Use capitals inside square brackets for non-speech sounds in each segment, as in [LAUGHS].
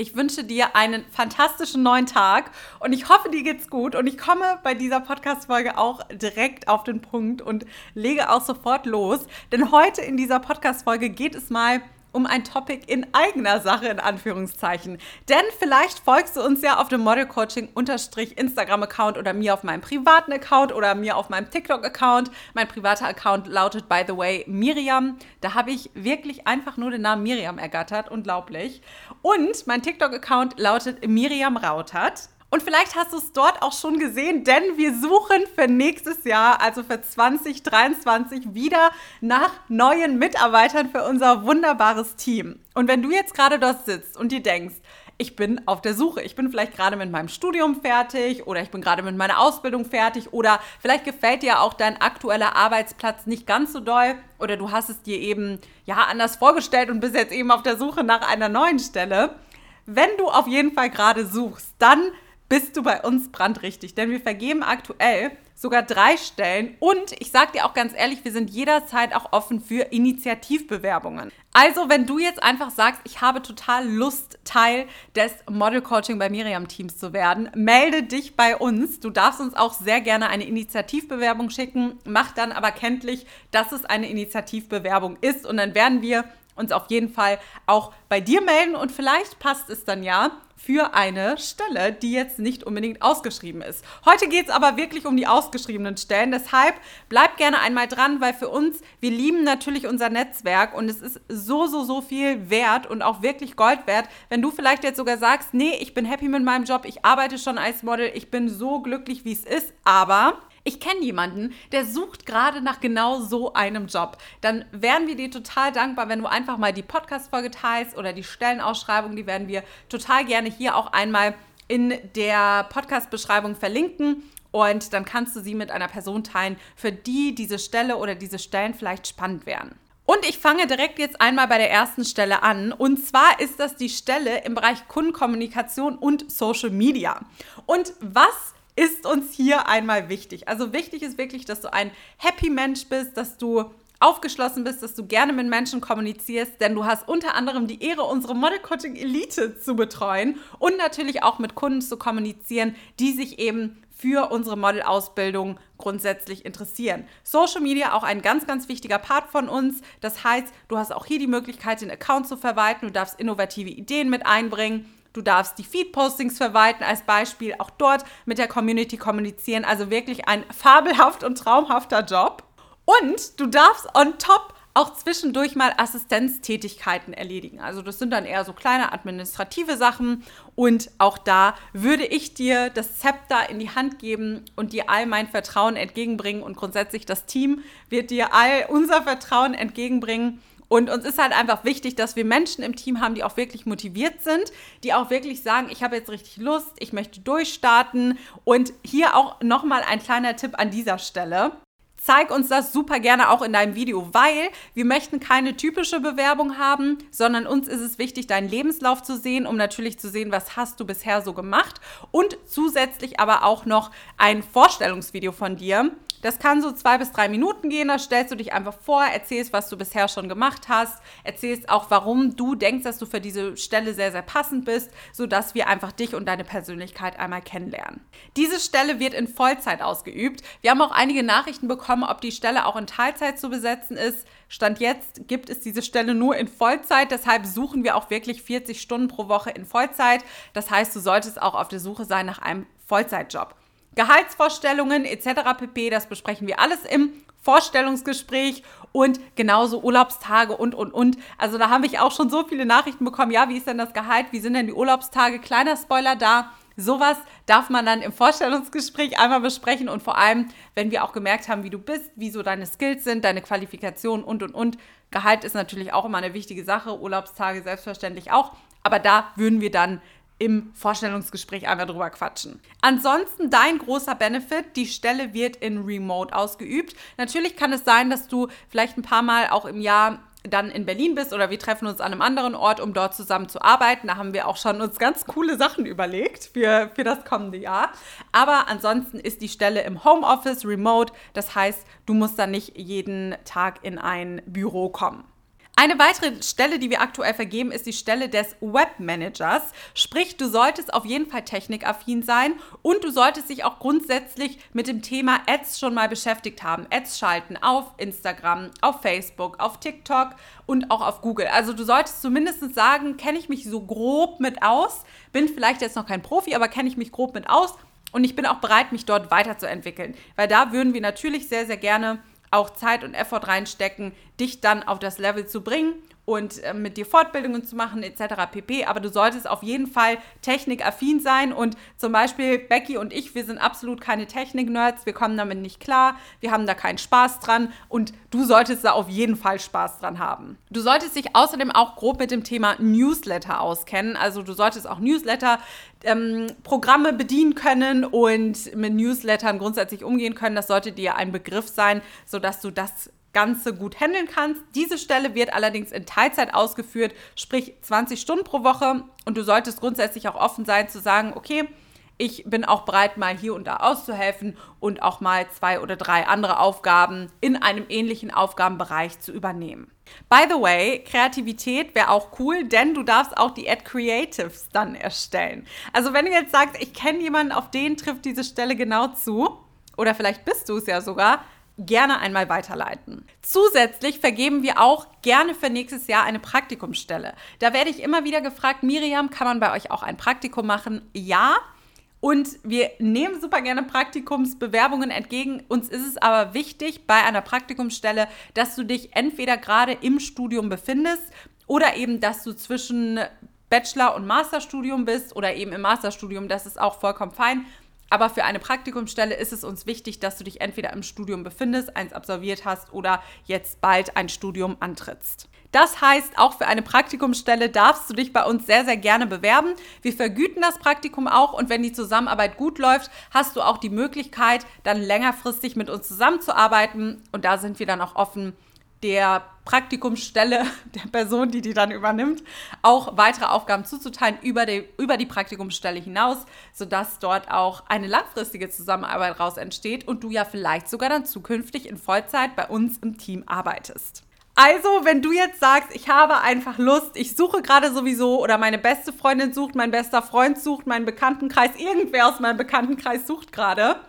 Ich wünsche dir einen fantastischen neuen Tag und ich hoffe, dir geht's gut. Und ich komme bei dieser Podcast-Folge auch direkt auf den Punkt und lege auch sofort los. Denn heute in dieser Podcast-Folge geht es mal um ein Topic in eigener Sache, in Anführungszeichen. Denn vielleicht folgst du uns ja auf dem Model Coaching Instagram-Account oder mir auf meinem privaten Account oder mir auf meinem TikTok-Account. Mein privater Account lautet, by the way, Miriam. Da habe ich wirklich einfach nur den Namen Miriam ergattert. Unglaublich. Und mein TikTok-Account lautet Miriam Rautert. Und vielleicht hast du es dort auch schon gesehen, denn wir suchen für nächstes Jahr, also für 2023, wieder nach neuen Mitarbeitern für unser wunderbares Team. Und wenn du jetzt gerade dort sitzt und dir denkst, ich bin auf der Suche. Ich bin vielleicht gerade mit meinem Studium fertig oder ich bin gerade mit meiner Ausbildung fertig oder vielleicht gefällt dir auch dein aktueller Arbeitsplatz nicht ganz so doll oder du hast es dir eben ja anders vorgestellt und bist jetzt eben auf der Suche nach einer neuen Stelle. Wenn du auf jeden Fall gerade suchst, dann bist du bei uns brandrichtig, denn wir vergeben aktuell sogar drei Stellen und ich sage dir auch ganz ehrlich, wir sind jederzeit auch offen für Initiativbewerbungen. Also, wenn du jetzt einfach sagst, ich habe total Lust, Teil des Model Coaching bei Miriam Teams zu werden, melde dich bei uns. Du darfst uns auch sehr gerne eine Initiativbewerbung schicken, mach dann aber kenntlich, dass es eine Initiativbewerbung ist und dann werden wir uns auf jeden Fall auch bei dir melden und vielleicht passt es dann ja für eine Stelle, die jetzt nicht unbedingt ausgeschrieben ist. Heute geht es aber wirklich um die ausgeschriebenen Stellen. Deshalb bleib gerne einmal dran, weil für uns, wir lieben natürlich unser Netzwerk und es ist so, so, so viel wert und auch wirklich Gold wert, wenn du vielleicht jetzt sogar sagst, nee, ich bin happy mit meinem Job, ich arbeite schon als Model, ich bin so glücklich, wie es ist, aber ich kenne jemanden, der sucht gerade nach genau so einem Job. Dann wären wir dir total dankbar, wenn du einfach mal die Podcast-Folge teilst oder die Stellenausschreibung, die werden wir total gerne hier auch einmal in der Podcast-Beschreibung verlinken. Und dann kannst du sie mit einer Person teilen, für die diese Stelle oder diese Stellen vielleicht spannend wären. Und ich fange direkt jetzt einmal bei der ersten Stelle an. Und zwar ist das die Stelle im Bereich Kundenkommunikation und Social Media. Und was ist uns hier einmal wichtig. Also wichtig ist wirklich, dass du ein Happy Mensch bist, dass du aufgeschlossen bist, dass du gerne mit Menschen kommunizierst, denn du hast unter anderem die Ehre, unsere Model Coaching Elite zu betreuen und natürlich auch mit Kunden zu kommunizieren, die sich eben für unsere Model-Ausbildung grundsätzlich interessieren. Social Media auch ein ganz, ganz wichtiger Part von uns. Das heißt, du hast auch hier die Möglichkeit, den Account zu verwalten, du darfst innovative Ideen mit einbringen Du darfst die Feed-Postings verwalten als Beispiel, auch dort mit der Community kommunizieren. Also wirklich ein fabelhaft und traumhafter Job. Und du darfst on top auch zwischendurch mal Assistenztätigkeiten erledigen. Also das sind dann eher so kleine administrative Sachen und auch da würde ich dir das Zepter in die Hand geben und dir all mein Vertrauen entgegenbringen und grundsätzlich das Team wird dir all unser Vertrauen entgegenbringen und uns ist halt einfach wichtig, dass wir Menschen im Team haben, die auch wirklich motiviert sind, die auch wirklich sagen, ich habe jetzt richtig Lust, ich möchte durchstarten. Und hier auch nochmal ein kleiner Tipp an dieser Stelle. Zeig uns das super gerne auch in deinem Video, weil wir möchten keine typische Bewerbung haben, sondern uns ist es wichtig, deinen Lebenslauf zu sehen, um natürlich zu sehen, was hast du bisher so gemacht und zusätzlich aber auch noch ein Vorstellungsvideo von dir, das kann so zwei bis drei Minuten gehen. Da stellst du dich einfach vor, erzählst, was du bisher schon gemacht hast, erzählst auch, warum du denkst, dass du für diese Stelle sehr, sehr passend bist, sodass wir einfach dich und deine Persönlichkeit einmal kennenlernen. Diese Stelle wird in Vollzeit ausgeübt. Wir haben auch einige Nachrichten bekommen, ob die Stelle auch in Teilzeit zu besetzen ist. Stand jetzt gibt es diese Stelle nur in Vollzeit. Deshalb suchen wir auch wirklich 40 Stunden pro Woche in Vollzeit. Das heißt, du solltest auch auf der Suche sein nach einem Vollzeitjob. Gehaltsvorstellungen etc. pp. Das besprechen wir alles im Vorstellungsgespräch und genauso Urlaubstage und, und, und. Also da habe ich auch schon so viele Nachrichten bekommen. Ja, wie ist denn das Gehalt? Wie sind denn die Urlaubstage? Kleiner Spoiler da. Sowas darf man dann im Vorstellungsgespräch einmal besprechen und vor allem, wenn wir auch gemerkt haben, wie du bist, wie so deine Skills sind, deine Qualifikationen und, und, und. Gehalt ist natürlich auch immer eine wichtige Sache, Urlaubstage selbstverständlich auch, aber da würden wir dann im Vorstellungsgespräch einmal drüber quatschen. Ansonsten dein großer Benefit, die Stelle wird in Remote ausgeübt. Natürlich kann es sein, dass du vielleicht ein paar Mal auch im Jahr dann in Berlin bist oder wir treffen uns an einem anderen Ort, um dort zusammen zu arbeiten. Da haben wir auch schon uns ganz coole Sachen überlegt für, für das kommende Jahr. Aber ansonsten ist die Stelle im Homeoffice remote. Das heißt, du musst dann nicht jeden Tag in ein Büro kommen. Eine weitere Stelle, die wir aktuell vergeben, ist die Stelle des Webmanagers. Sprich, du solltest auf jeden Fall technikaffin sein und du solltest dich auch grundsätzlich mit dem Thema Ads schon mal beschäftigt haben. Ads schalten auf Instagram, auf Facebook, auf TikTok und auch auf Google. Also du solltest zumindest sagen, kenne ich mich so grob mit aus. Bin vielleicht jetzt noch kein Profi, aber kenne ich mich grob mit aus. Und ich bin auch bereit, mich dort weiterzuentwickeln. Weil da würden wir natürlich sehr, sehr gerne auch Zeit und Effort reinstecken, dich dann auf das Level zu bringen und äh, mit dir Fortbildungen zu machen etc. pp. Aber du solltest auf jeden Fall technikaffin sein und zum Beispiel Becky und ich, wir sind absolut keine Technik-Nerds, wir kommen damit nicht klar, wir haben da keinen Spaß dran und du solltest da auf jeden Fall Spaß dran haben. Du solltest dich außerdem auch grob mit dem Thema Newsletter auskennen, also du solltest auch Newsletter ähm, Programme bedienen können und mit Newslettern grundsätzlich umgehen können. Das sollte dir ein Begriff sein, sodass du das Ganze gut handeln kannst. Diese Stelle wird allerdings in Teilzeit ausgeführt, sprich 20 Stunden pro Woche. Und du solltest grundsätzlich auch offen sein zu sagen, okay, ich bin auch bereit, mal hier und da auszuhelfen und auch mal zwei oder drei andere Aufgaben in einem ähnlichen Aufgabenbereich zu übernehmen. By the way, Kreativität wäre auch cool, denn du darfst auch die Ad Creatives dann erstellen. Also wenn du jetzt sagst, ich kenne jemanden, auf den trifft diese Stelle genau zu, oder vielleicht bist du es ja sogar, gerne einmal weiterleiten. Zusätzlich vergeben wir auch gerne für nächstes Jahr eine Praktikumsstelle. Da werde ich immer wieder gefragt, Miriam, kann man bei euch auch ein Praktikum machen? Ja. Und wir nehmen super gerne Praktikumsbewerbungen entgegen. Uns ist es aber wichtig bei einer Praktikumsstelle, dass du dich entweder gerade im Studium befindest oder eben, dass du zwischen Bachelor- und Masterstudium bist oder eben im Masterstudium. Das ist auch vollkommen fein. Aber für eine Praktikumsstelle ist es uns wichtig, dass du dich entweder im Studium befindest, eins absolviert hast oder jetzt bald ein Studium antrittst. Das heißt, auch für eine Praktikumsstelle darfst du dich bei uns sehr, sehr gerne bewerben. Wir vergüten das Praktikum auch und wenn die Zusammenarbeit gut läuft, hast du auch die Möglichkeit, dann längerfristig mit uns zusammenzuarbeiten und da sind wir dann auch offen der Praktikumsstelle [LAUGHS] der Person, die die dann übernimmt, auch weitere Aufgaben zuzuteilen über die, über die Praktikumsstelle hinaus, sodass dort auch eine langfristige Zusammenarbeit raus entsteht und du ja vielleicht sogar dann zukünftig in Vollzeit bei uns im Team arbeitest. Also, wenn du jetzt sagst, ich habe einfach Lust, ich suche gerade sowieso oder meine beste Freundin sucht, mein bester Freund sucht, mein Bekanntenkreis, irgendwer aus meinem Bekanntenkreis sucht gerade,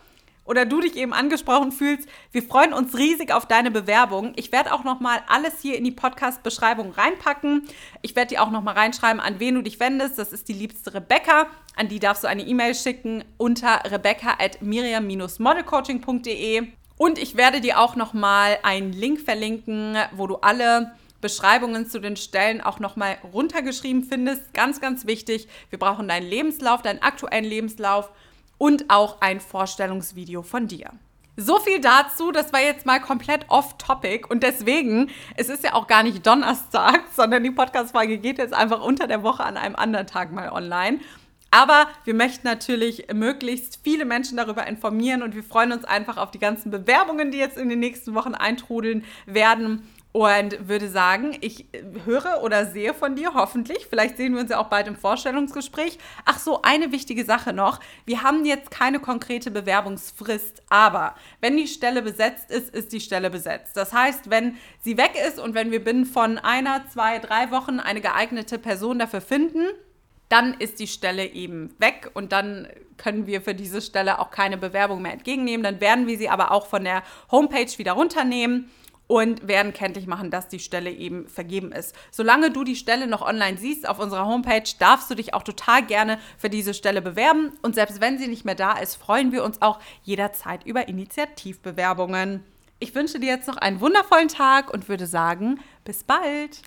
oder du dich eben angesprochen fühlst, wir freuen uns riesig auf deine Bewerbung. Ich werde auch noch mal alles hier in die Podcast-Beschreibung reinpacken. Ich werde dir auch noch mal reinschreiben, an wen du dich wendest. Das ist die liebste Rebecca. An die darfst du eine E-Mail schicken unter rebecca at miriam-modelcoaching.de. Und ich werde dir auch noch mal einen Link verlinken, wo du alle Beschreibungen zu den Stellen auch nochmal runtergeschrieben findest. Ganz, ganz wichtig. Wir brauchen deinen Lebenslauf, deinen aktuellen Lebenslauf und auch ein Vorstellungsvideo von dir. So viel dazu, das war jetzt mal komplett off-topic und deswegen, es ist ja auch gar nicht Donnerstag, [LAUGHS] sondern die Podcast-Folge geht jetzt einfach unter der Woche an einem anderen Tag mal online. Aber wir möchten natürlich möglichst viele Menschen darüber informieren und wir freuen uns einfach auf die ganzen Bewerbungen, die jetzt in den nächsten Wochen eintrudeln werden und würde sagen, ich höre oder sehe von dir hoffentlich. Vielleicht sehen wir uns ja auch bald im Vorstellungsgespräch. Ach so, eine wichtige Sache noch. Wir haben jetzt keine konkrete Bewerbungsfrist, aber wenn die Stelle besetzt ist, ist die Stelle besetzt. Das heißt, wenn sie weg ist und wenn wir binnen von einer, zwei, drei Wochen eine geeignete Person dafür finden, dann ist die Stelle eben weg und dann können wir für diese Stelle auch keine Bewerbung mehr entgegennehmen. Dann werden wir sie aber auch von der Homepage wieder runternehmen und werden kenntlich machen, dass die Stelle eben vergeben ist. Solange du die Stelle noch online siehst auf unserer Homepage, darfst du dich auch total gerne für diese Stelle bewerben. Und selbst wenn sie nicht mehr da ist, freuen wir uns auch jederzeit über Initiativbewerbungen. Ich wünsche dir jetzt noch einen wundervollen Tag und würde sagen, bis bald.